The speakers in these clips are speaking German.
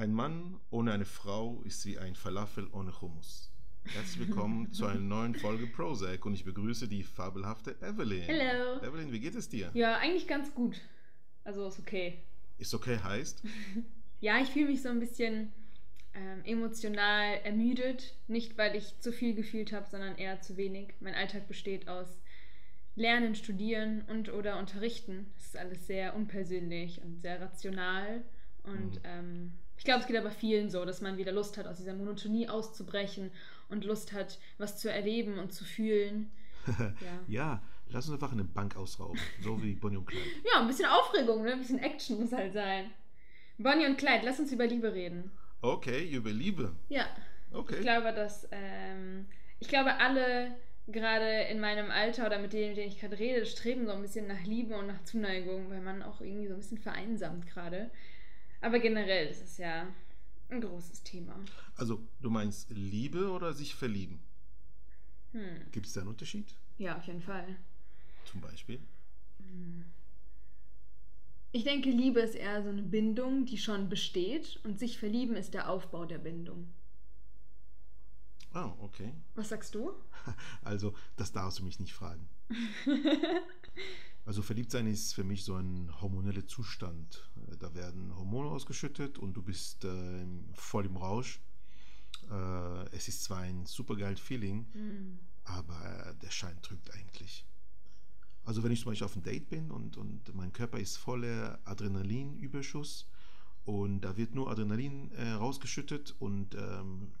Ein Mann ohne eine Frau ist wie ein Falafel ohne Hummus. Herzlich willkommen zu einer neuen Folge Prozac und ich begrüße die fabelhafte Evelyn. Hello. Evelyn, wie geht es dir? Ja, eigentlich ganz gut. Also ist okay. Ist okay heißt? Ja, ich fühle mich so ein bisschen ähm, emotional ermüdet. Nicht, weil ich zu viel gefühlt habe, sondern eher zu wenig. Mein Alltag besteht aus Lernen, Studieren und oder Unterrichten. Das ist alles sehr unpersönlich und sehr rational. Und Mhm. ähm, ich glaube, es geht aber vielen so, dass man wieder Lust hat, aus dieser Monotonie auszubrechen und Lust hat, was zu erleben und zu fühlen. Ja. Ja, lass uns einfach eine Bank ausrauben, so wie Bonnie und Clyde. Ja, ein bisschen Aufregung, ne? ein bisschen Action muss halt sein. Bonnie und Clyde, lass uns über Liebe reden. Okay, über Liebe. Ja, ich Okay. glaube, dass ähm, ich glaube, alle gerade in meinem Alter oder mit denen, mit denen ich gerade rede, streben so ein bisschen nach Liebe und nach Zuneigung, weil man auch irgendwie so ein bisschen vereinsamt gerade. Aber generell ist es ja ein großes Thema. Also, du meinst Liebe oder sich verlieben? Hm. Gibt es da einen Unterschied? Ja, auf jeden Fall. Zum Beispiel? Ich denke, Liebe ist eher so eine Bindung, die schon besteht und sich verlieben ist der Aufbau der Bindung. Ah, okay. Was sagst du? Also, das darfst du mich nicht fragen. Also verliebt sein ist für mich so ein hormoneller Zustand. Da werden Hormone ausgeschüttet und du bist äh, voll im Rausch. Äh, es ist zwar ein supergeiles Feeling, Hm. aber der Schein trügt eigentlich. Also wenn ich zum Beispiel auf ein Date bin und, und mein Körper ist voller Adrenalinüberschuss und da wird nur Adrenalin äh, rausgeschüttet und ähm,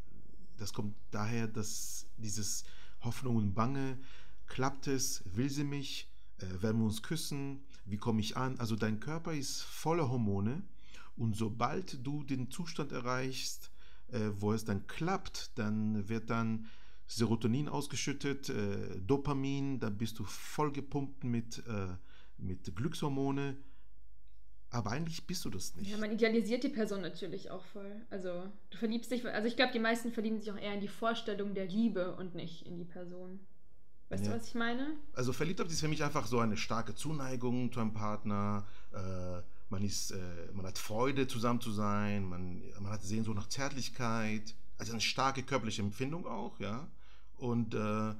das kommt daher, dass dieses Hoffnung und Bange, klappt es, will sie mich, äh, werden wir uns küssen, wie komme ich an? Also dein Körper ist voller Hormone und sobald du den Zustand erreichst, äh, wo es dann klappt, dann wird dann Serotonin ausgeschüttet, äh, Dopamin, dann bist du vollgepumpt mit, äh, mit Glückshormone. Aber eigentlich bist du das nicht. Ja, man idealisiert die Person natürlich auch voll. Also, du verliebst dich, also ich glaube, die meisten verlieben sich auch eher in die Vorstellung der Liebe und nicht in die Person. Weißt Ja. du, was ich meine? Also Verliebtheit ist für mich einfach so eine starke Zuneigung zu einem Partner. Äh, man, ist, äh, man hat Freude, zusammen zu sein. Man, man hat Sehnsucht nach Zärtlichkeit. Also eine starke körperliche Empfindung auch, ja. Und äh,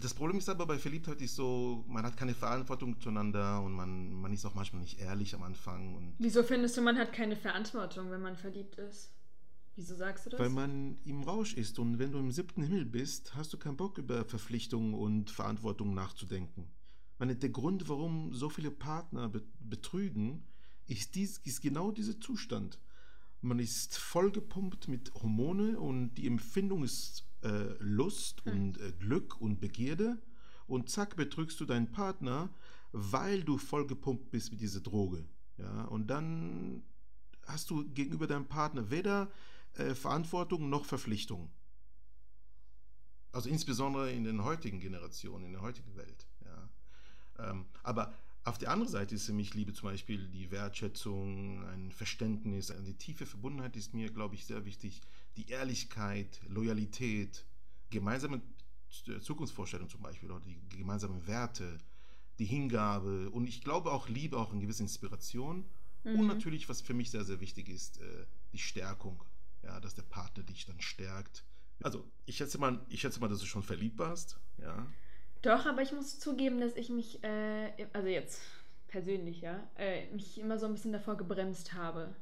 das Problem ist aber bei Verliebtheit ist so, man hat keine Verantwortung zueinander und man, man ist auch manchmal nicht ehrlich am Anfang. Und Wieso findest du, man hat keine Verantwortung, wenn man verliebt ist? Wieso sagst du das? Weil man im Rausch ist und wenn du im siebten Himmel bist, hast du keinen Bock über Verpflichtungen und Verantwortung nachzudenken. Meine, der Grund, warum so viele Partner be betrügen, ist, dies, ist genau dieser Zustand. Man ist vollgepumpt mit Hormone und die Empfindung ist äh, Lust Hm. und äh, Glück und Begierde und zack betrügst du deinen Partner, weil du vollgepumpt bist mit dieser Droge. Ja, und dann hast du gegenüber deinem Partner weder äh, Verantwortung noch Verpflichtung. Also insbesondere in den heutigen Generationen, in der heutigen Welt. Ja. Ähm, aber auf der anderen Seite ist für mich Liebe zum Beispiel die Wertschätzung, ein Verständnis, eine tiefe Verbundenheit ist mir, glaube ich, sehr wichtig. Die Ehrlichkeit, Loyalität, gemeinsame Zukunftsvorstellungen zum Beispiel oder die gemeinsamen Werte, die Hingabe und ich glaube auch Liebe, auch eine gewisse Inspiration und Mhm. natürlich, was für mich sehr, sehr wichtig ist, äh, die Stärkung. Ja, dass der Partner dich dann stärkt. Also, ich schätze mal, ich schätze mal, dass du schon verliebt warst. Ja. Doch, aber ich muss zugeben, dass ich mich, äh, also jetzt persönlich, ja, äh, mich immer so ein bisschen davor gebremst habe.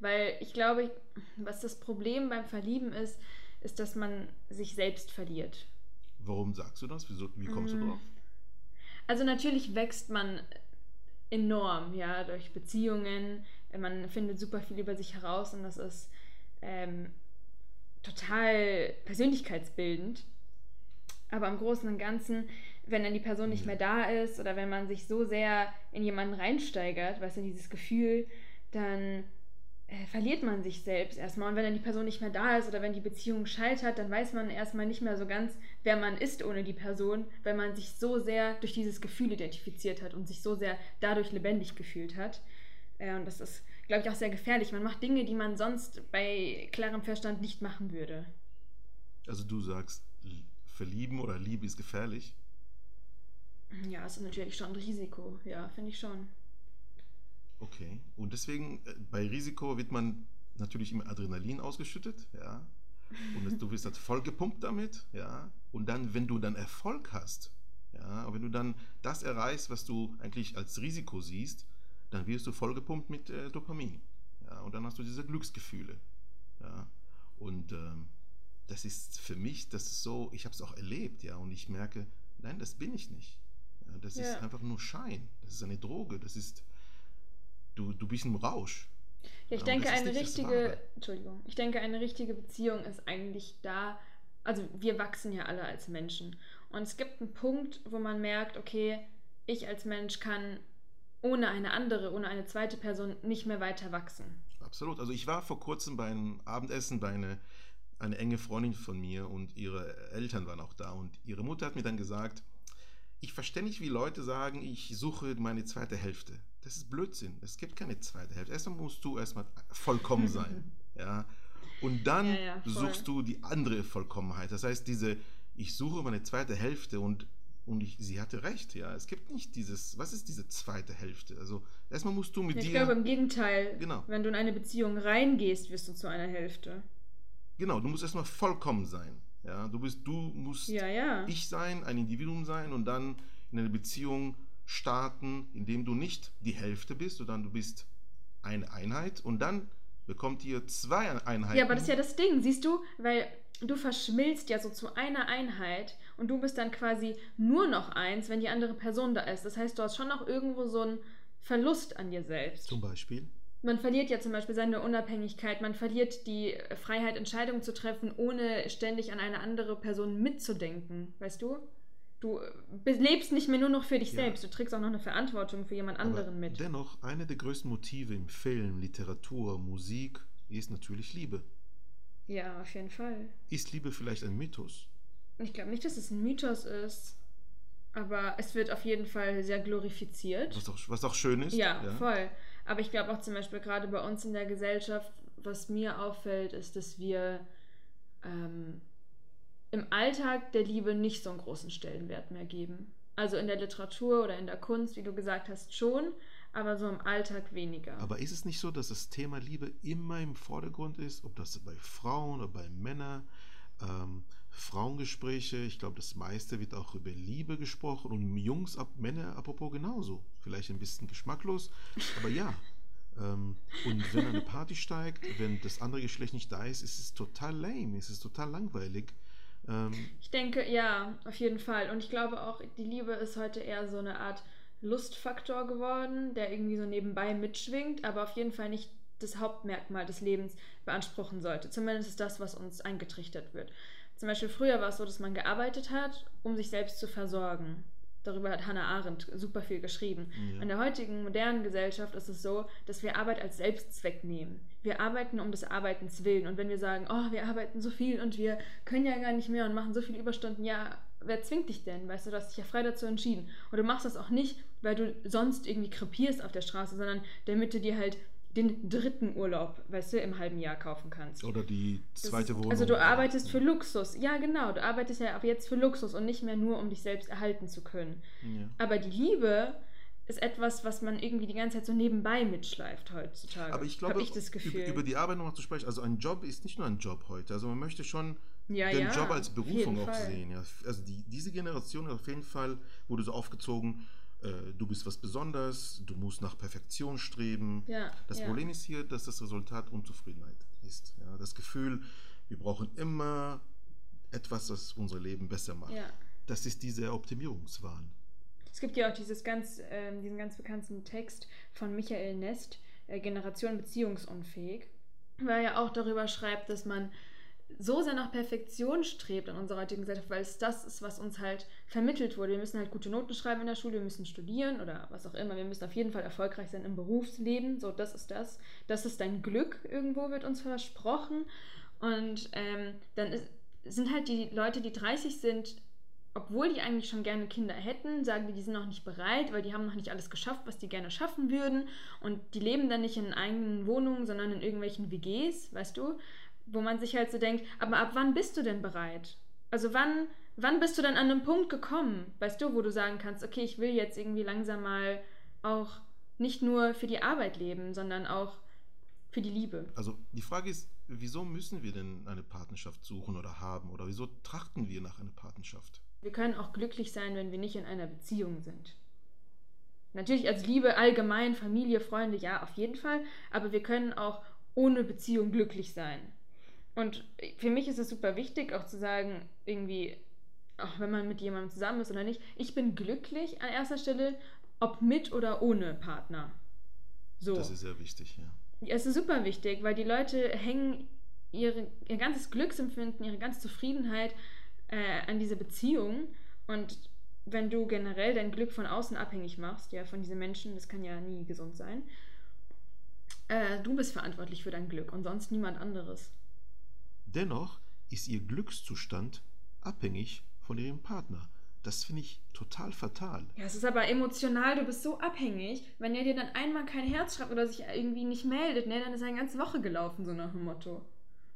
Weil ich glaube, was das Problem beim Verlieben ist, ist, dass man sich selbst verliert. Warum sagst du das? Wieso, wie kommst Mm. du drauf? Also natürlich wächst man enorm, ja, durch Beziehungen. Man findet super viel über sich heraus und das ist ähm, total persönlichkeitsbildend. Aber im Großen und Ganzen, wenn dann die Person nicht Ja. mehr da ist oder wenn man sich so sehr in jemanden reinsteigert, weißt du, in dieses Gefühl, dann äh, verliert man sich selbst erstmal. Und wenn dann die Person nicht mehr da ist oder wenn die Beziehung scheitert, dann weiß man erstmal nicht mehr so ganz, wer man ist ohne die Person, weil man sich so sehr durch dieses Gefühl identifiziert hat und sich so sehr dadurch lebendig gefühlt hat. Äh, und das ist, glaube ich, auch sehr gefährlich. Man macht Dinge, die man sonst bei klarem Verstand nicht machen würde. Also du sagst, verlieben oder Liebe ist gefährlich. Ja, es ist natürlich schon ein Risiko. Ja, finde ich schon. Okay. Und deswegen, äh, bei Risiko wird man natürlich immer Adrenalin ausgeschüttet, ja. Und du wirst halt voll gepumpt damit, ja. Und dann, wenn du dann Erfolg hast, ja, und wenn du dann das erreichst, was du eigentlich als Risiko siehst, dann wirst du voll gepumpt mit äh, Dopamin. Ja, und dann hast du diese Glücksgefühle. Ja. Und ähm, das ist für mich, das ist so, ich habe es auch erlebt, ja, und ich merke, nein, das bin ich nicht. Ja, das ja. ist einfach nur Schein. Das ist eine Droge. Das ist, du, du bist im Rausch. Ja, ich Aber denke, eine richtige, Entschuldigung, ich denke, eine richtige Beziehung ist eigentlich da, also wir wachsen ja alle als Menschen. Und es gibt einen Punkt, wo man merkt, okay, ich als Mensch kann ohne eine andere, ohne eine zweite Person nicht mehr weiter wachsen. Absolut. Also ich war vor kurzem beim Abendessen bei einer eine enge Freundin von mir und ihre Eltern waren auch da und ihre Mutter hat mir dann gesagt, ich verstehe nicht, wie Leute sagen, ich suche meine zweite Hälfte. Das ist Blödsinn. Es gibt keine zweite Hälfte. Erstmal musst du erstmal vollkommen sein. ja. Und dann ja, ja, suchst du die andere Vollkommenheit. Das heißt, diese, ich suche meine zweite Hälfte und, und ich, sie hatte recht, ja. Es gibt nicht dieses, was ist diese zweite Hälfte? Also erstmal musst du mit ich dir. Ich glaube im Gegenteil. Genau. Wenn du in eine Beziehung reingehst, wirst du zu einer Hälfte. Genau, du musst erstmal vollkommen sein. Ja, du bist, du musst ja, ja. ich sein, ein Individuum sein und dann in eine Beziehung starten, indem du nicht die Hälfte bist, sondern du bist eine Einheit und dann bekommt ihr zwei Einheiten. Ja, aber das ist ja das Ding, siehst du, weil du verschmilzt ja so zu einer Einheit und du bist dann quasi nur noch eins, wenn die andere Person da ist. Das heißt, du hast schon noch irgendwo so einen Verlust an dir selbst. Zum Beispiel? man verliert ja zum Beispiel seine Unabhängigkeit, man verliert die Freiheit, Entscheidungen zu treffen, ohne ständig an eine andere Person mitzudenken, weißt du? Du lebst nicht mehr nur noch für dich ja. selbst, du trägst auch noch eine Verantwortung für jemand anderen Aber mit. Dennoch, eine der größten Motive im Film, Literatur, Musik ist natürlich Liebe. Ja, auf jeden Fall. Ist Liebe vielleicht ein Mythos? Ich glaube nicht, dass es ein Mythos ist. Aber es wird auf jeden Fall sehr glorifiziert. Was auch, was auch schön ist. Ja, ja. voll. Aber ich glaube auch zum Beispiel gerade bei uns in der Gesellschaft, was mir auffällt, ist, dass wir ähm, im Alltag der Liebe nicht so einen großen Stellenwert mehr geben. Also in der Literatur oder in der Kunst, wie du gesagt hast, schon, aber so im Alltag weniger. Aber ist es nicht so, dass das Thema Liebe immer im Vordergrund ist, ob das bei Frauen oder bei Männern? Ähm, Frauengespräche, ich glaube, das meiste wird auch über Liebe gesprochen und Jungs, ab Männer, apropos genauso. Vielleicht ein bisschen geschmacklos, aber ja. Ähm, und wenn eine Party steigt, wenn das andere Geschlecht nicht da ist, ist es total lame, ist es total langweilig. Ähm, ich denke, ja, auf jeden Fall. Und ich glaube auch, die Liebe ist heute eher so eine Art Lustfaktor geworden, der irgendwie so nebenbei mitschwingt, aber auf jeden Fall nicht das Hauptmerkmal des Lebens beanspruchen sollte. Zumindest ist das, was uns eingetrichtert wird. Zum Beispiel früher war es so, dass man gearbeitet hat, um sich selbst zu versorgen. Darüber hat Hannah Arendt super viel geschrieben. Ja. In der heutigen modernen Gesellschaft ist es so, dass wir Arbeit als Selbstzweck nehmen. Wir arbeiten um des Arbeitens willen. Und wenn wir sagen, oh, wir arbeiten so viel und wir können ja gar nicht mehr und machen so viele Überstunden, ja, wer zwingt dich denn? Weißt du, du hast dich ja frei dazu entschieden. Und du machst das auch nicht, weil du sonst irgendwie krepierst auf der Straße, sondern damit du dir halt den dritten Urlaub, weißt du, im halben Jahr kaufen kannst. Oder die zweite das, Wohnung. Also du arbeitest für Luxus. Ja, genau. Du arbeitest ja ab jetzt für Luxus und nicht mehr nur, um dich selbst erhalten zu können. Ja. Aber die Liebe ist etwas, was man irgendwie die ganze Zeit so nebenbei mitschleift heutzutage. Aber ich glaube, ich das Gefühl. Über, über die Arbeit nochmal zu sprechen, also ein Job ist nicht nur ein Job heute. Also man möchte schon ja, den ja, Job als Berufung auch Fall. sehen. Ja. Also die, diese Generation auf jeden Fall wurde so aufgezogen, äh, du bist was Besonderes, du musst nach Perfektion streben. Ja, das ja. Problem ist hier, dass das Resultat Unzufriedenheit ist. Ja, das Gefühl, wir brauchen immer etwas, das unser Leben besser macht. Ja. Das ist dieser Optimierungswahn. Es gibt ja auch dieses ganz, äh, diesen ganz bekannten Text von Michael Nest, äh, Generation beziehungsunfähig, weil er ja auch darüber schreibt, dass man so sehr nach Perfektion strebt in unserer heutigen Gesellschaft, weil es das ist, was uns halt vermittelt wurde. Wir müssen halt gute Noten schreiben in der Schule, wir müssen studieren oder was auch immer. Wir müssen auf jeden Fall erfolgreich sein im Berufsleben. So, das ist das. Das ist dein Glück irgendwo, wird uns versprochen. Und ähm, dann ist, sind halt die Leute, die 30 sind, obwohl die eigentlich schon gerne Kinder hätten, sagen die, die sind noch nicht bereit, weil die haben noch nicht alles geschafft, was die gerne schaffen würden. Und die leben dann nicht in eigenen Wohnungen, sondern in irgendwelchen WGs, weißt du? Wo man sich halt so denkt, aber ab wann bist du denn bereit? Also wann, wann bist du denn an einem Punkt gekommen, weißt du, wo du sagen kannst, okay, ich will jetzt irgendwie langsam mal auch nicht nur für die Arbeit leben, sondern auch für die Liebe. Also die Frage ist, wieso müssen wir denn eine Partnerschaft suchen oder haben? Oder wieso trachten wir nach einer Partnerschaft? Wir können auch glücklich sein, wenn wir nicht in einer Beziehung sind. Natürlich als Liebe allgemein, Familie, Freunde, ja, auf jeden Fall. Aber wir können auch ohne Beziehung glücklich sein. Und für mich ist es super wichtig, auch zu sagen, irgendwie, auch wenn man mit jemandem zusammen ist oder nicht, ich bin glücklich an erster Stelle, ob mit oder ohne Partner. So. Das ist sehr wichtig, ja. Es ist super wichtig, weil die Leute hängen ihre, ihr ganzes Glücksempfinden, ihre ganze Zufriedenheit äh, an diese Beziehung. Und wenn du generell dein Glück von außen abhängig machst, ja, von diesen Menschen, das kann ja nie gesund sein, äh, du bist verantwortlich für dein Glück und sonst niemand anderes. Dennoch ist ihr Glückszustand abhängig von ihrem Partner. Das finde ich total fatal. Ja, es ist aber emotional, du bist so abhängig. Wenn er dir dann einmal kein Herz schreibt oder sich irgendwie nicht meldet, ne, dann ist eine ganze Woche gelaufen, so nach dem Motto.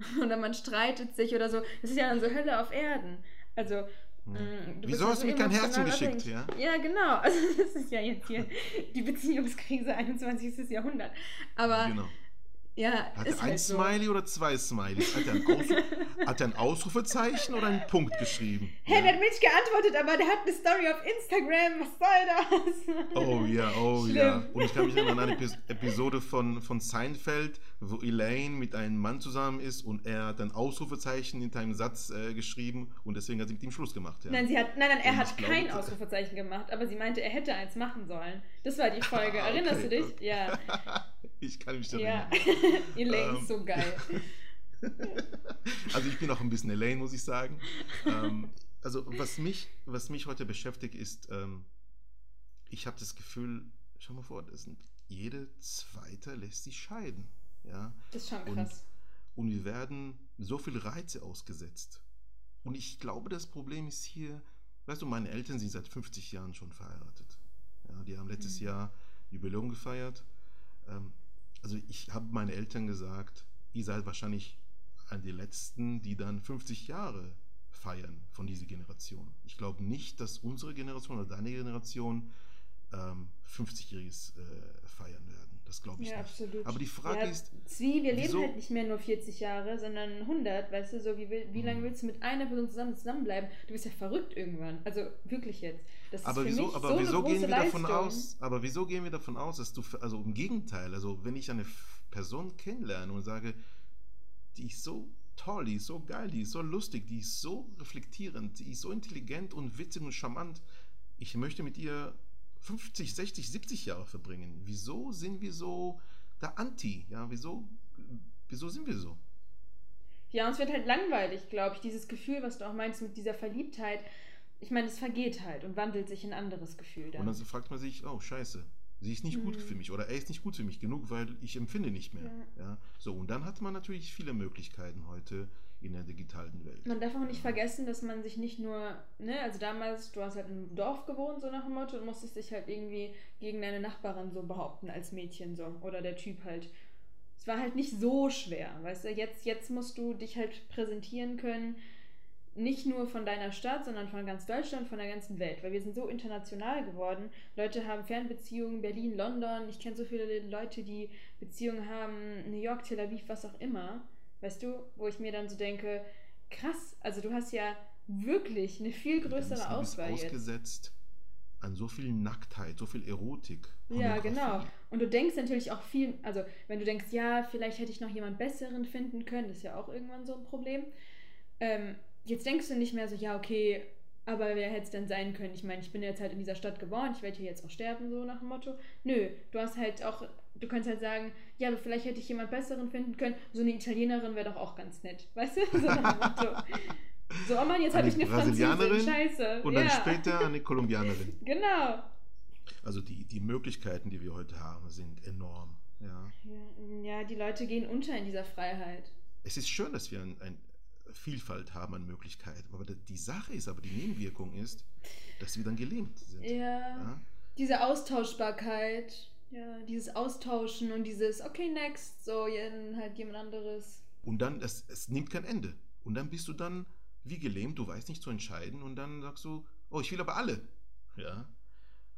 Oder man streitet sich oder so. Das ist ja dann so Hölle auf Erden. Also, Mhm. Wieso hast du mir kein Herz zugeschickt? Ja? ja, genau. Also das ist ja jetzt hier die Beziehungskrise 21. Jahrhundert. Aber genau. Ja, hat er ein halt Smiley so. oder zwei Smileys? Hat er, ein hat er ein Ausrufezeichen oder einen Punkt geschrieben? Hey, ja. der hat mir nicht geantwortet, aber der hat eine Story auf Instagram. Was soll das? Oh ja, oh Schlimm. ja. Und ich kann mich erinnern an eine Episode von, von Seinfeld, wo Elaine mit einem Mann zusammen ist und er hat ein Ausrufezeichen hinter einem Satz äh, geschrieben und deswegen hat sie mit ihm Schluss gemacht. Ja. Nein, sie hat, nein, nein, er und hat kein glaube, Ausrufezeichen gemacht, aber sie meinte, er hätte eins machen sollen. Das war die Folge. Ah, okay. Erinnerst du dich? Ja. ich kann mich daran erinnern. Ja. Elaine ist so ähm. geil. also ich bin auch ein bisschen Elaine, muss ich sagen. Ähm, also was mich, was mich heute beschäftigt, ist, ähm, ich habe das Gefühl, schau mal vor, das sind, jede zweite lässt sich scheiden. Ja? Das ist schon krass. Und, und wir werden so viele Reize ausgesetzt. Und ich glaube, das Problem ist hier, weißt du, meine Eltern sind seit 50 Jahren schon verheiratet. Ja, die haben letztes mhm. Jahr Jubiläum gefeiert. Ähm, also ich habe meinen Eltern gesagt, ihr seid wahrscheinlich an die Letzten, die dann 50 Jahre feiern von dieser Generation. Ich glaube nicht, dass unsere Generation oder deine Generation ähm, 50-jähriges äh, feiern werden. Das glaube ich ja, nicht. Absolut. Aber die Frage ja, ist. Zwie, wir wieso? leben halt nicht mehr nur 40 Jahre, sondern 100, weißt du, so wie, wie lange mhm. willst du mit einer Person zusammen zusammenbleiben? Du bist ja verrückt irgendwann. Also wirklich jetzt. Das aber wieso, aber so wieso gehen wir Leistung. davon aus? Aber wieso gehen wir davon aus, dass du, also im Gegenteil, also wenn ich eine Person kennenlerne und sage, die ist so toll, die ist so geil, die ist so lustig, die ist so reflektierend, die ist so intelligent und witzig und charmant, ich möchte mit ihr 50, 60, 70 Jahre verbringen. Wieso sind wir so da anti? Ja, wieso, wieso sind wir so? Ja, uns wird halt langweilig, glaube ich, dieses Gefühl, was du auch meinst mit dieser Verliebtheit. Ich meine, es vergeht halt und wandelt sich in ein anderes Gefühl dann. Und dann fragt man sich, oh, scheiße, sie ist nicht mhm. gut für mich oder er ist nicht gut für mich genug, weil ich empfinde nicht mehr. Ja. ja. So, und dann hat man natürlich viele Möglichkeiten heute, in der digitalen Welt. Man darf auch nicht vergessen, dass man sich nicht nur, ne, also damals, du hast halt im Dorf gewohnt, so nach dem Motto, und musstest dich halt irgendwie gegen deine Nachbarin so behaupten als Mädchen so. Oder der Typ halt. Es war halt nicht so schwer, weißt du, jetzt, jetzt musst du dich halt präsentieren können, nicht nur von deiner Stadt, sondern von ganz Deutschland, von der ganzen Welt, weil wir sind so international geworden. Leute haben Fernbeziehungen, Berlin, London. Ich kenne so viele Leute, die Beziehungen haben, New York, Tel Aviv, was auch immer. Weißt du, wo ich mir dann so denke, krass, also du hast ja wirklich eine viel größere Auswahl jetzt. ausgesetzt an so viel Nacktheit, so viel Erotik. Ja, genau. Und du denkst natürlich auch viel, also wenn du denkst, ja, vielleicht hätte ich noch jemand Besseren finden können, das ist ja auch irgendwann so ein Problem. Ähm, jetzt denkst du nicht mehr so, ja, okay, aber wer hätte es denn sein können? Ich meine, ich bin jetzt halt in dieser Stadt geboren, ich werde hier jetzt auch sterben, so nach dem Motto. Nö, du hast halt auch du kannst halt sagen, ja, aber vielleicht hätte ich jemand Besseren finden können. So eine Italienerin wäre doch auch ganz nett. Weißt du? So, so oh Mann, jetzt habe ich eine Französin. Scheiße. Und dann ja. später eine Kolumbianerin. Genau. Also die, die Möglichkeiten, die wir heute haben, sind enorm. Ja. ja, die Leute gehen unter in dieser Freiheit. Es ist schön, dass wir eine ein Vielfalt haben an Möglichkeiten. Aber die Sache ist, aber die Nebenwirkung ist, dass wir dann gelähmt sind. Ja. ja? Diese Austauschbarkeit. Ja, dieses Austauschen und dieses, okay, next, so, halt jemand anderes. Und dann, es, es nimmt kein Ende. Und dann bist du dann wie gelähmt, du weißt nicht zu entscheiden und dann sagst du, oh, ich will aber alle. Ja.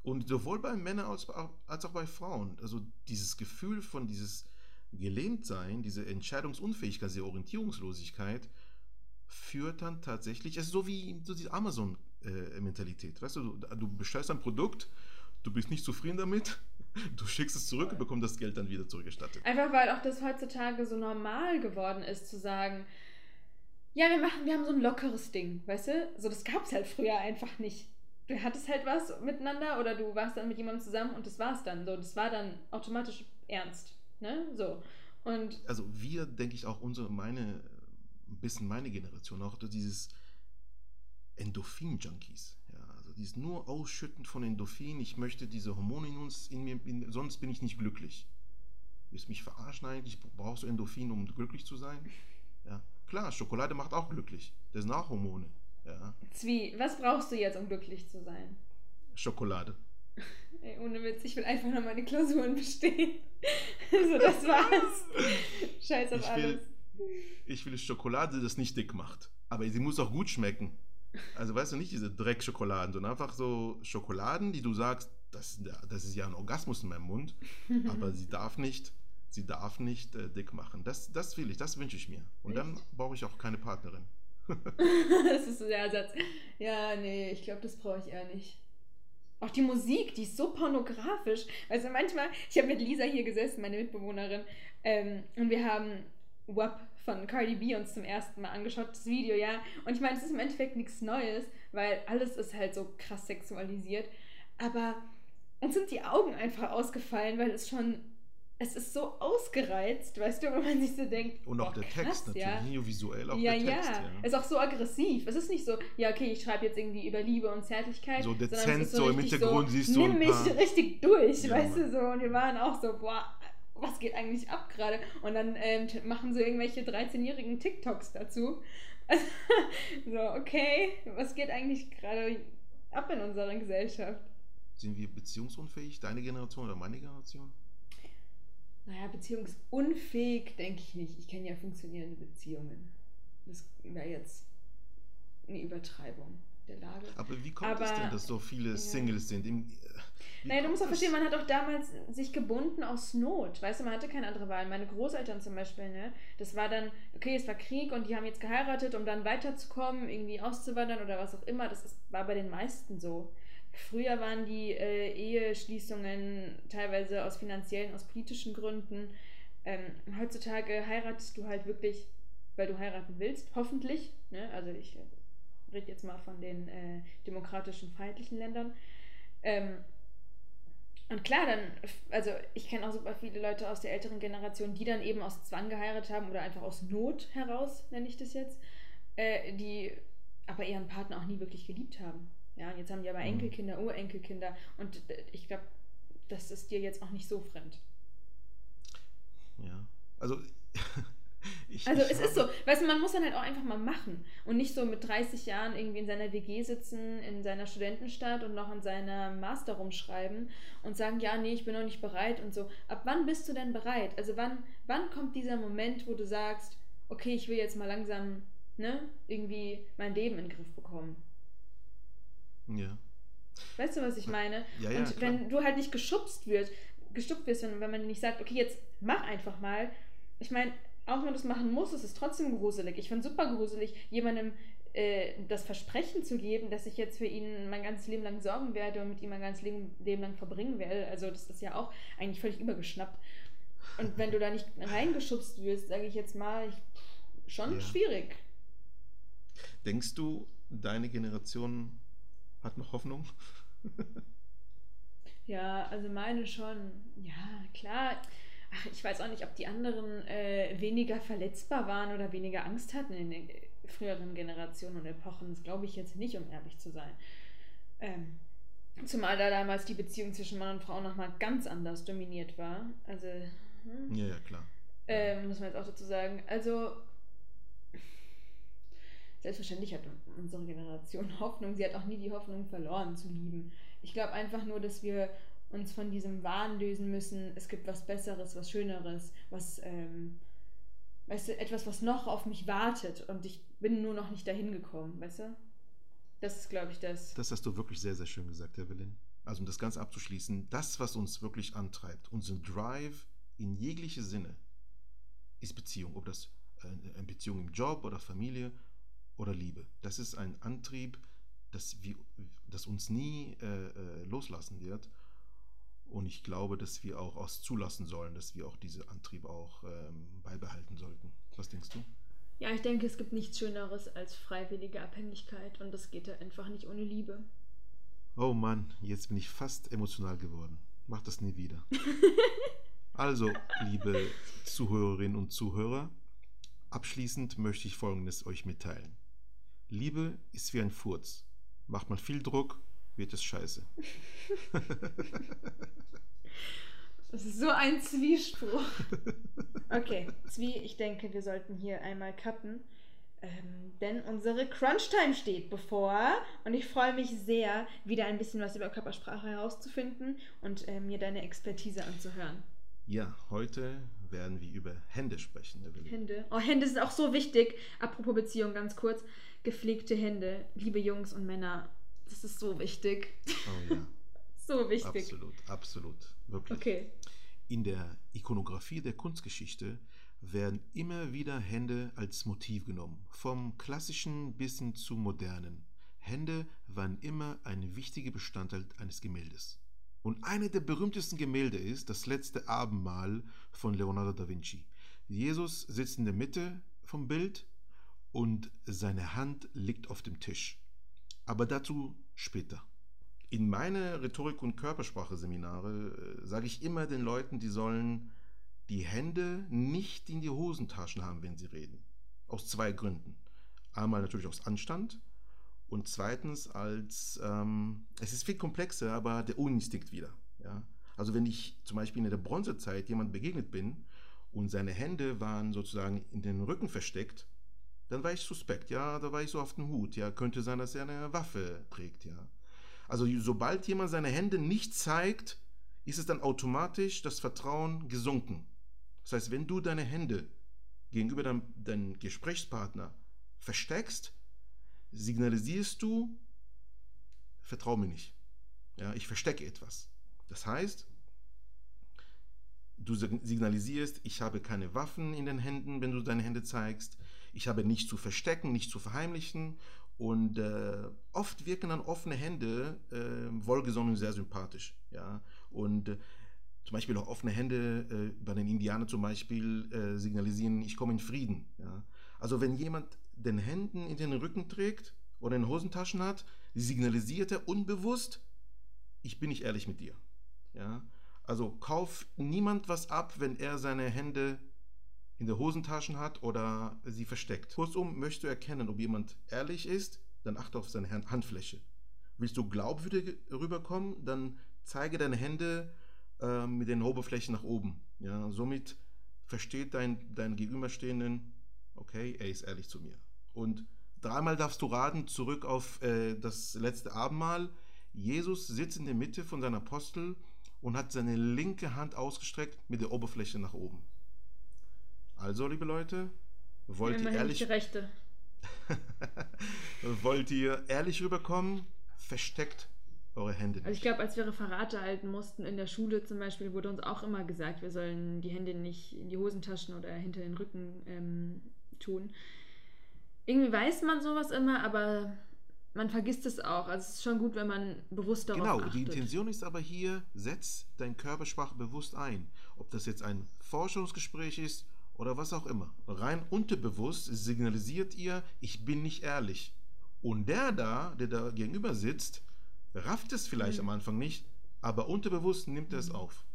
Und sowohl bei Männern als, als auch bei Frauen. Also dieses Gefühl von dieses, Gelähmtsein, diese Entscheidungsunfähigkeit, diese Orientierungslosigkeit führt dann tatsächlich, es ist so wie so diese Amazon-Mentalität. weißt du, du, du bestellst ein Produkt, du bist nicht zufrieden damit, du schickst es zurück und bekommst das Geld dann wieder zurückgestattet. Einfach weil auch das heutzutage so normal geworden ist, zu sagen, ja, wir machen, wir haben so ein lockeres Ding, weißt du? So, das gab es halt früher einfach nicht. Du hattest halt was miteinander oder du warst dann mit jemandem zusammen und das war's dann. So, das war dann automatisch ernst. Ne? So. Und also wir, denke ich, auch unsere, meine, ein bisschen meine Generation, auch dieses Endorphin-Junkies. Also dieses nur Ausschütten von Endorphin. Ich möchte diese Hormone in uns, in mir, in, sonst bin ich nicht glücklich. Willst mich verarschen eigentlich? Brauchst du Endorphin, um glücklich zu sein? Ja, klar, Schokolade macht auch glücklich. Das sind auch Hormone. Ja. Zwie, was brauchst du jetzt, um glücklich zu sein? Schokolade. Ey, ohne Witz, ich will einfach nur meine Klausuren bestehen. so, das war's. Scheiß auf ich alles. will, ich will Schokolade, das nicht dick macht. Aber sie muss auch gut schmecken. Also weißt du, nicht diese Dreckschokoladen, sondern einfach so Schokoladen, die du sagst, das, das ist ja ein Orgasmus in meinem Mund, aber sie darf nicht, sie darf nicht äh, dick machen. Das, das will ich, das wünsche ich mir. Und dann brauche ich auch keine Partnerin. das ist so der Satz. Ja, nee, ich glaube, das brauche ich eher nicht. Auch die Musik, die ist so pornografisch. Also manchmal, ich habe mit Lisa hier gesessen, meine Mitbewohnerin, ähm, und wir haben WAP von Cardi B uns zum ersten Mal angeschaut, das Video, ja. Und ich meine, es ist im Endeffekt nichts Neues, weil alles ist halt so krass sexualisiert. Aber uns sind die Augen einfach ausgefallen, weil es schon es ist so ausgereizt, weißt du, wenn man sich so denkt. Und auch boah, der Text krass, natürlich, ja. nur visuell, auch ja, der Text. ja, Ist auch so aggressiv. Es ist nicht so, ja, okay, ich schreibe jetzt irgendwie über Liebe und Zärtlichkeit. So dezent, ist so im Hintergrund siehst du Nimm mich paar- richtig durch, Ja, weißt Mann. du so. Und wir waren auch so, boah, was geht eigentlich ab gerade? Und dann ähm, machen so irgendwelche 13-jährigen TikToks dazu. so, okay, was geht eigentlich gerade ab in unserer Gesellschaft? Sind wir beziehungsunfähig, deine Generation oder meine Generation? Naja, beziehungsunfähig denke ich nicht. Ich kenne ja funktionierende Beziehungen. Das wäre jetzt eine Übertreibung der Lage. Aber wie kommt es Aber- denn, dass so viele ja. Singles sind? Im, äh, Naja, du musst auch verstehen, man hat auch damals sich gebunden aus Not. Weißt du, man hatte keine andere Wahl. Meine Großeltern zum Beispiel, ne? Das war dann, okay, es war Krieg und die haben jetzt geheiratet, um dann weiterzukommen, irgendwie auszuwandern oder was auch immer. Das ist, war bei den meisten so. Früher waren die äh, Eheschließungen teilweise aus finanziellen, aus politischen Gründen. Ähm, heutzutage heiratest du halt wirklich, weil du heiraten willst, hoffentlich. Ne? Also ich rede jetzt mal von den äh, demokratischen, freiheitlichen Ländern. Ähm, und klar, dann, also ich kenne auch super viele Leute aus der älteren Generation, die dann eben aus Zwang geheiratet haben oder einfach aus Not heraus, nenne ich das jetzt, äh, die aber ihren Partner auch nie wirklich geliebt haben. Ja, jetzt haben die aber Mhm. Enkelkinder, Urenkelkinder und ich glaube, das ist dir jetzt auch nicht so fremd. Ja. Also, ich, Also ich es ist so, weißt du, man muss dann halt auch einfach mal machen und nicht so mit 30 Jahren irgendwie in seiner WG sitzen, in seiner Studentenstadt und noch an seiner Master rumschreiben und sagen, ja, nee, ich bin noch nicht bereit und so. Ab wann bist du denn bereit? Also wann, wann kommt dieser Moment, wo du sagst, okay, ich will jetzt mal langsam, ne, irgendwie mein Leben in den Griff bekommen? Ja. Weißt du, was ich meine? Ja, ja, und klar. wenn du halt nicht geschubst wirst, gestuppt wirst, wenn, wenn man nicht sagt, okay, jetzt mach einfach mal. Ich meine, auch wenn man das machen muss, ist es trotzdem gruselig. Ich finde super gruselig, jemandem äh, das Versprechen zu geben, dass ich jetzt für ihn mein ganzes Leben lang sorgen werde und mit ihm mein ganzes Leben, Leben lang verbringen werde. Also das ist ja auch eigentlich völlig übergeschnappt. Und wenn du da nicht reingeschubst wirst, sage ich jetzt mal, ich, schon Ja. schwierig. Denkst du, deine Generation hat noch Hoffnung? Ja, also meine schon. Ja, klar. Ach, ich weiß auch nicht, ob die anderen äh, weniger verletzbar waren oder weniger Angst hatten in den früheren Generationen und Epochen. Das glaube ich jetzt nicht, um ehrlich zu sein. Ähm, zumal da damals die Beziehung zwischen Mann und Frau nochmal ganz anders dominiert war. Also, hm, Ja, ja, klar. ähm, muss man jetzt auch dazu sagen. Also, selbstverständlich hat unsere Generation Hoffnung. Sie hat auch nie die Hoffnung verloren zu lieben. Ich glaube einfach nur, dass wir uns von diesem Wahn lösen müssen. Es gibt was Besseres, was Schöneres, was, ähm, weißt du, etwas, was noch auf mich wartet und ich bin nur noch nicht dahin gekommen, weißt du? Das ist, glaube ich, das. Das hast du wirklich sehr, sehr schön gesagt, Evelyn. Also um das Ganze abzuschließen, das, was uns wirklich antreibt, unseren Drive in jegliche Sinne, ist Beziehung, ob das eine Beziehung im Job oder Familie oder Liebe. Das ist ein Antrieb, das, wir, das uns nie äh, äh loslassen wird. Und ich glaube, dass wir auch aus zulassen sollen, dass wir auch diesen Antrieb auch ähm, beibehalten sollten. Was denkst du? Ja, ich denke, es gibt nichts Schöneres als freiwillige Abhängigkeit und das geht ja einfach nicht ohne Liebe. Oh Mann, jetzt bin ich fast emotional geworden. Mach das nie wieder. also, liebe Zuhörerinnen und Zuhörer, abschließend möchte ich Folgendes euch mitteilen. Liebe ist wie ein Furz. Macht man viel Druck, wird es scheiße. Das ist so ein Zwiespruch. Okay, Zwie, ich denke, wir sollten hier einmal cutten. Ähm, denn unsere Crunch-Time steht bevor und ich freue mich sehr, wieder ein bisschen was über Körpersprache herauszufinden und äh, mir deine Expertise anzuhören. Ja, heute werden wir über Hände sprechen. Hände. Oh, Hände sind auch so wichtig. Apropos Beziehung, ganz kurz. Gepflegte Hände, liebe Jungs und Männer, das ist so wichtig. Oh ja. so wichtig. Absolut, absolut. Wirklich. Okay. In der Ikonografie der Kunstgeschichte werden immer wieder Hände als Motiv genommen, vom klassischen bis hin zum modernen. Hände waren immer ein wichtiger Bestandteil eines Gemäldes. Und eine der berühmtesten Gemälde ist das letzte Abendmahl von Leonardo da Vinci. Jesus sitzt in der Mitte vom Bild und seine Hand liegt auf dem Tisch. Aber dazu später. In meine Rhetorik- und Körpersprache-Seminare äh, sage ich immer den Leuten, die sollen die Hände nicht in die Hosentaschen haben, wenn sie reden. Aus zwei Gründen. Einmal natürlich aus Anstand und zweitens als, ähm, es ist viel komplexer, aber der Uninstinkt wieder. Ja? Also wenn ich zum Beispiel in der Bronzezeit jemand begegnet bin und seine Hände waren sozusagen in den Rücken versteckt, dann war ich suspekt, ja, da war ich so auf dem Hut, ja, könnte sein, dass er eine Waffe trägt, ja. Also sobald jemand seine Hände nicht zeigt, ist es dann automatisch das Vertrauen gesunken. Das heißt, wenn du deine Hände gegenüber deinem, deinem Gesprächspartner versteckst, signalisierst du, vertrau mir nicht. Ja, ich verstecke etwas. Das heißt, du signalisierst, ich habe keine Waffen in den Händen, wenn du deine Hände zeigst. Ich habe nichts zu verstecken, nichts zu verheimlichen. Und äh, oft wirken dann offene Hände äh, wohlgesonnen sehr sympathisch. Ja? Und äh, zum Beispiel auch offene Hände äh, bei den Indianern zum Beispiel äh, signalisieren, ich komme in Frieden. Ja? Also wenn jemand den Händen in den Rücken trägt oder in Hosentaschen hat, signalisiert er unbewusst, ich bin nicht ehrlich mit dir. Ja? Also kauf niemand was ab, wenn er seine Hände in der Hosentaschen hat oder sie versteckt. Kurzum, möchtest du erkennen, ob jemand ehrlich ist, dann achte auf seine Handfläche. Willst du glaubwürdig rüberkommen, dann zeige deine Hände äh, mit den Oberflächen nach oben. Ja, somit versteht dein, dein Gegenüberstehenden, okay, er ist ehrlich zu mir. Und dreimal darfst du raten, zurück auf äh, das letzte Abendmahl. Jesus sitzt in der Mitte von seinen Apostel und hat seine linke Hand ausgestreckt mit der Oberfläche nach oben. Also, liebe Leute, wollt ihr ehrlich. Rechte. wollt ihr ehrlich rüberkommen? Versteckt eure Hände nicht. Also ich glaube, als wir Referate halten mussten in der Schule zum Beispiel, wurde uns auch immer gesagt, wir sollen die Hände nicht in die Hosentaschen oder hinter den Rücken ähm, tun. Irgendwie weiß man sowas immer, aber man vergisst es auch. Also es ist schon gut, wenn man bewusst darauf genau, achtet. Genau, die Intention ist aber hier, setz dein Körpersprache bewusst ein. Ob das jetzt ein Forschungsgespräch ist oder was auch immer. Rein unterbewusst signalisiert ihr, ich bin nicht ehrlich. Und der da, der da gegenüber sitzt, rafft es vielleicht mhm. am Anfang nicht, aber unterbewusst nimmt er es mhm. auf.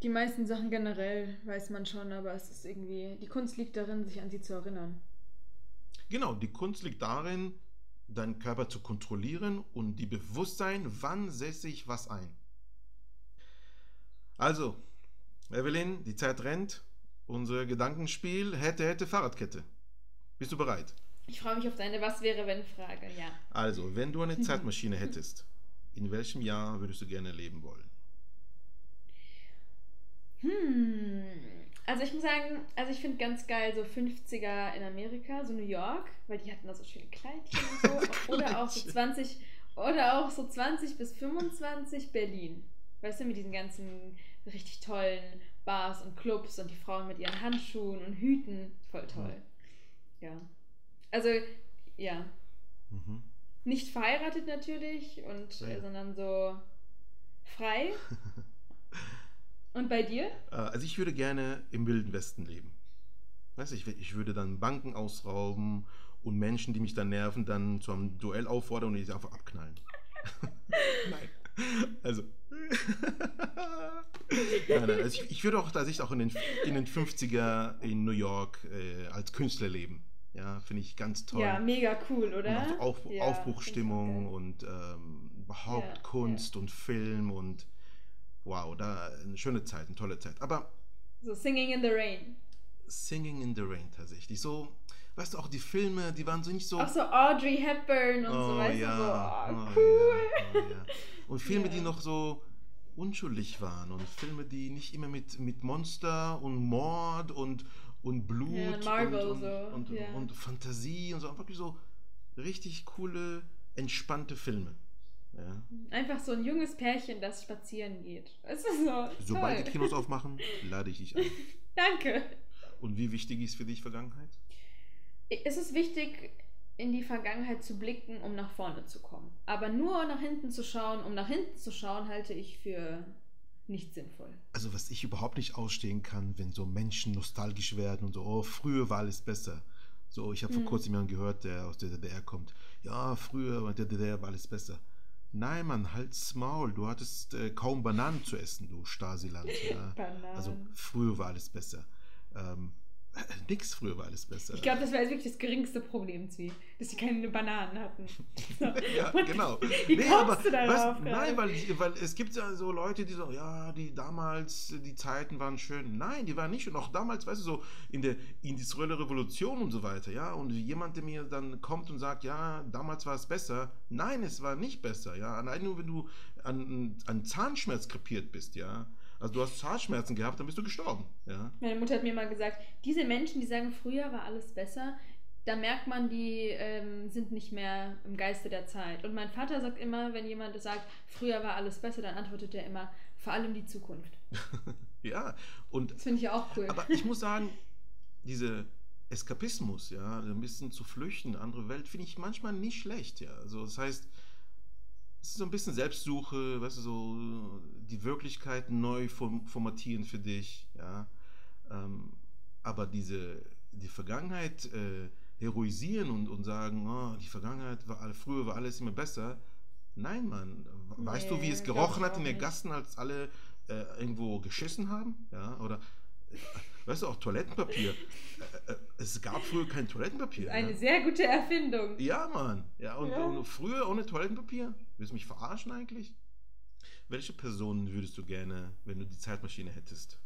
Die meisten Sachen generell weiß man schon, aber es ist irgendwie, die Kunst liegt darin, sich an sie zu erinnern. Genau, die Kunst liegt darin, deinen Körper zu kontrollieren und die Bewusstsein, wann setze ich was ein. Also, Evelyn, die Zeit rennt. Unser Gedankenspiel hätte, hätte Fahrradkette. Bist du bereit? Ich freue mich auf deine Was wäre, wenn Frage, ja. Also, wenn du eine Zeitmaschine hättest, in welchem Jahr würdest du gerne leben wollen? Hm. Also ich muss sagen, also ich finde ganz geil so 50er in Amerika, so New York, weil die hatten da so schöne Kleidchen und so. oder auch so 20 oder auch so 20 bis 25 Berlin. Weißt du, mit diesen ganzen richtig tollen Bars und Clubs und die Frauen mit ihren Handschuhen und Hüten. Voll toll. Ja. Also, ja. Mhm. Nicht verheiratet natürlich, und, Ja. sondern so frei. und bei dir? Äh, Also ich würde gerne im Wilden Westen leben. Weißt du, ich, ich würde dann Banken ausrauben und Menschen, die mich dann nerven, dann zu einem Duell auffordern und die sie einfach abknallen. nein. Also. nein, nein, also ich, ich würde auch tatsächlich auch in den, in den 50er in New York äh, als Künstler leben. Ja, finde ich ganz toll. Ja, mega cool, Und oder? auch so Auf, Ja, Aufbruchstimmung auch und ähm, überhaupt Ja, Kunst und Film und wow, da eine schöne Zeit, eine tolle Zeit. Aber So Singing in the Rain. Singing in the Rain tatsächlich. So, weißt du, auch die Filme, die waren so nicht so. Auch so Audrey Hepburn und so, oh, weißt ja, du, so, oh, oh, cool. ja, oh, ja. Und Filme, die Ja. noch so unschuldig waren und Filme, die nicht immer mit, mit Monster und Mord und, und Blut und Marvel und, und, so, und, ja. und Fantasie und so, wirklich so richtig coole, entspannte Filme. Ja. Einfach so ein junges Pärchen, das spazieren geht. Es ist so. Sobald toll. die Kinos aufmachen, lade ich dich ein. Danke. Und wie wichtig ist für dich Vergangenheit? Es ist wichtig, in die Vergangenheit zu blicken, um nach vorne zu kommen. Aber nur nach hinten zu schauen, um nach hinten zu schauen, halte ich für nicht sinnvoll. Also was ich überhaupt nicht ausstehen kann, wenn so Menschen nostalgisch werden und so, oh, früher war alles besser. So, ich habe vor Mhm. kurzem jemanden gehört, der aus der DDR kommt. Ja, früher in der DDR war alles besser. Nein, Mann, halt's Maul. Du hattest äh, kaum Bananen zu essen, du Stasiland. Ja. Bananen. Also früher war alles besser. Ähm, nix früher war alles besser. Ich glaube, das war jetzt wirklich das geringste Problem, Zwie, dass sie keine Bananen hatten. So. ja, Und genau. Wie Nee, kommst aber, du darauf? weißt, nein, weil, weil es gibt ja so Leute, die so, ja, die damals, die Zeiten waren schön. Nein, die waren nicht. Und auch damals, weißt du, so in der industriellen Revolution und so weiter, ja. Und jemand, der mir dann kommt und sagt, ja, damals war es besser. Nein, es war nicht besser, ja. Allein nur, wenn du an, an Zahnschmerz krepiert bist, ja. Also du hast Zahnschmerzen gehabt, dann bist du gestorben, ja. Meine Mutter hat mir mal gesagt, diese Menschen, die sagen, früher war alles besser, da merkt man, die ähm, sind nicht mehr im Geiste der Zeit. Und mein Vater sagt immer, wenn jemand sagt, früher war alles besser, dann antwortet er immer, vor allem die Zukunft. ja, und Das finde ich auch cool. Aber ich muss sagen, diese Eskapismus, ja, ein bisschen zu flüchten, andere Welt, finde ich manchmal nicht schlecht, ja. Also das heißt, es ist so ein bisschen Selbstsuche, weißt du, so die Wirklichkeit neu form formatieren für dich, ja. Ähm, aber diese, die Vergangenheit äh, heroisieren und, und sagen, oh, die Vergangenheit war alle, früher war alles immer besser. Nein, Mann. Weißt du, wie Nee, es gerochen hat in den. Gassen, als alle äh, irgendwo geschissen haben? Ja, oder äh, weißt du, auch Toilettenpapier. Äh, äh, es gab früher kein Toilettenpapier. Eine ja. sehr gute Erfindung. Ja, Mann. Ja, und, Ja. und früher ohne Toilettenpapier? Willst du mich verarschen eigentlich? Welche Person würdest du gerne, wenn du die Zeitmaschine hättest,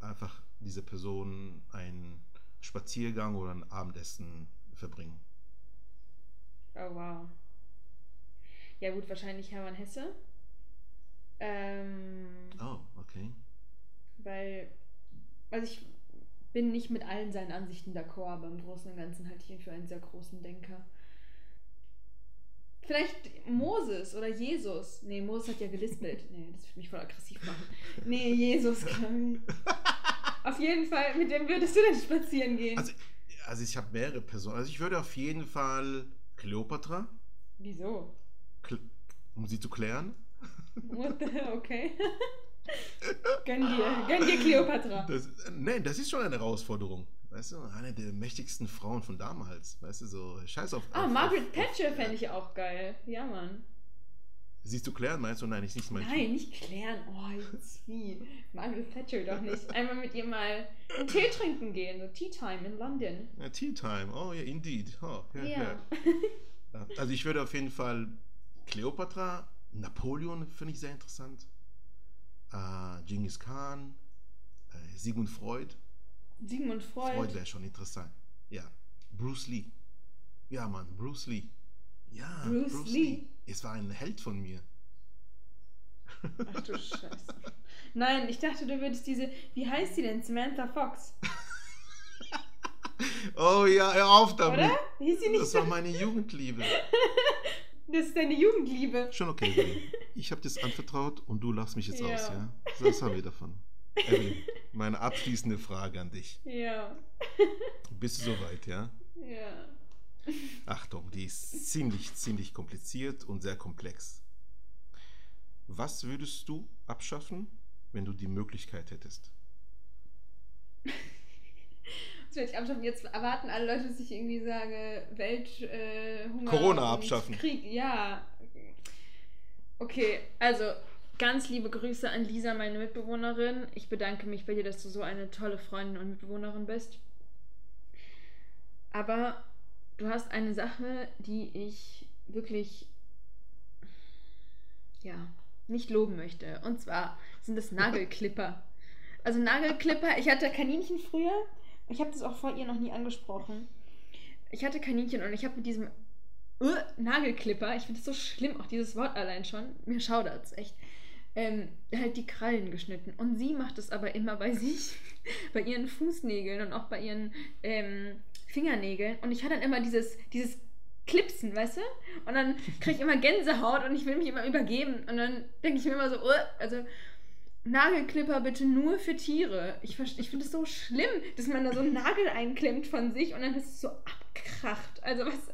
einfach diese Person einen Spaziergang oder ein Abendessen verbringen? Oh, wow. Ja gut, wahrscheinlich Hermann Hesse. Ähm, Oh, okay. weil, also ich bin nicht mit allen seinen Ansichten d'accord, aber im Großen und Ganzen halte ich ihn für einen sehr großen Denker. Vielleicht Moses oder Jesus. Nee, Moses hat ja gelispelt. Nee, das würde mich voll aggressiv machen. Nee, Jesus. Auf jeden Fall, mit dem würdest du denn spazieren gehen? Also, also ich habe mehrere Personen. Also ich würde auf jeden Fall Kleopatra, Wieso? kl- um sie zu klären. What the hell, okay. gönn dir, gönn dir Cleopatra. Das, nein, das ist schon eine Herausforderung. Weißt du, eine der mächtigsten Frauen von damals. Weißt du, so scheiß auf. Ah, auf, Margaret auf, Thatcher fände ich auch geil. Ja, Mann. Siehst du klären, meinst du? Nein, ich nicht mein Nein, nicht klären. Oh, jetzt wie? Margaret Thatcher doch nicht. Einmal mit ihr mal einen Tee trinken gehen, so Tea Time in London. Ja, Tea Time, oh ja, indeed. Oh, ja, Ja. ja. Also ich würde auf jeden Fall Kleopatra, Napoleon finde ich sehr interessant, äh, Genghis Khan, äh, Sigmund Freud. Sigmund Freud. Freud wäre schon interessant. Ja, Bruce Lee. Ja, Mann, Bruce Lee. Ja, Bruce Lee. Es war ein Held von mir. Ach du Scheiße. Nein, ich dachte, du würdest diese, wie heißt sie denn? Samantha Fox. Oh ja, hör auf damit. Oder? Hieß sie nicht Das so? war meine Jugendliebe. Das ist deine Jugendliebe. Schon okay, Willi. Ich habe das anvertraut und du lachst mich jetzt Ja. aus, ja? Was haben wir davon? Evelyn, meine abschließende Frage an dich. Ja. Bist du soweit, ja? Ja. Achtung, die ist ziemlich, ziemlich kompliziert und sehr komplex. Was würdest du abschaffen, wenn du die Möglichkeit hättest? Das werde ich abschaffen. Jetzt erwarten alle Leute, dass ich irgendwie sage, Welthunger. Äh, Corona abschaffen. Krieg, ja. Okay, also ganz liebe Grüße an Lisa, meine Mitbewohnerin. Ich bedanke mich bei dir, dass du so eine tolle Freundin und Mitbewohnerin bist. Aber du hast eine Sache, die ich wirklich ja, nicht loben möchte. Und zwar sind es Nagelklipper. Also Nagelklipper, ich hatte Kaninchen früher. Ich habe das auch vor ihr noch nie angesprochen. Ich hatte Kaninchen und ich habe mit diesem uh, Nagelklipper, ich finde das so schlimm, auch dieses Wort allein schon, mir schaudert's echt, ähm, halt die Krallen geschnitten. Und sie macht es aber immer bei sich, bei ihren Fußnägeln und auch bei ihren ähm, Fingernägeln. Und ich hatte dann immer dieses, dieses Clipsen, weißt du? Und dann kriege ich immer Gänsehaut und ich will mich immer übergeben. Und dann denke ich mir immer so, uh, also Nagelklipper bitte nur für Tiere. Ich, ich finde es so schlimm, dass man da so einen Nagel einklemmt von sich und dann ist es so abgekracht. Also was,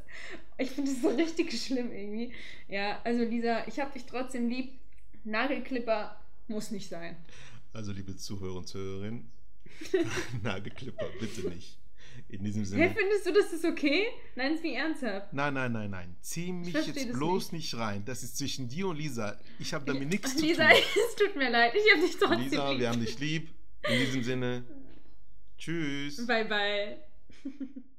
ich finde es so richtig schlimm irgendwie. Ja, also Lisa, ich habe dich trotzdem lieb. Nagelklipper muss nicht sein. Also liebe Zuhörer und Zuhörerinnen, Nagelklipper bitte nicht. In diesem Sinne. Hey, findest du, das ist okay? Nein, ist wie ernsthaft. Nein, nein, nein, nein. Zieh mich jetzt bloß nicht. nicht. rein. Das ist zwischen dir und Lisa. Ich habe damit nichts zu Lisa, tun. Lisa, es tut mir leid. Ich habe dich trotzdem Lisa, lieb. wir haben dich lieb. In diesem Sinne. Tschüss. Bye, bye.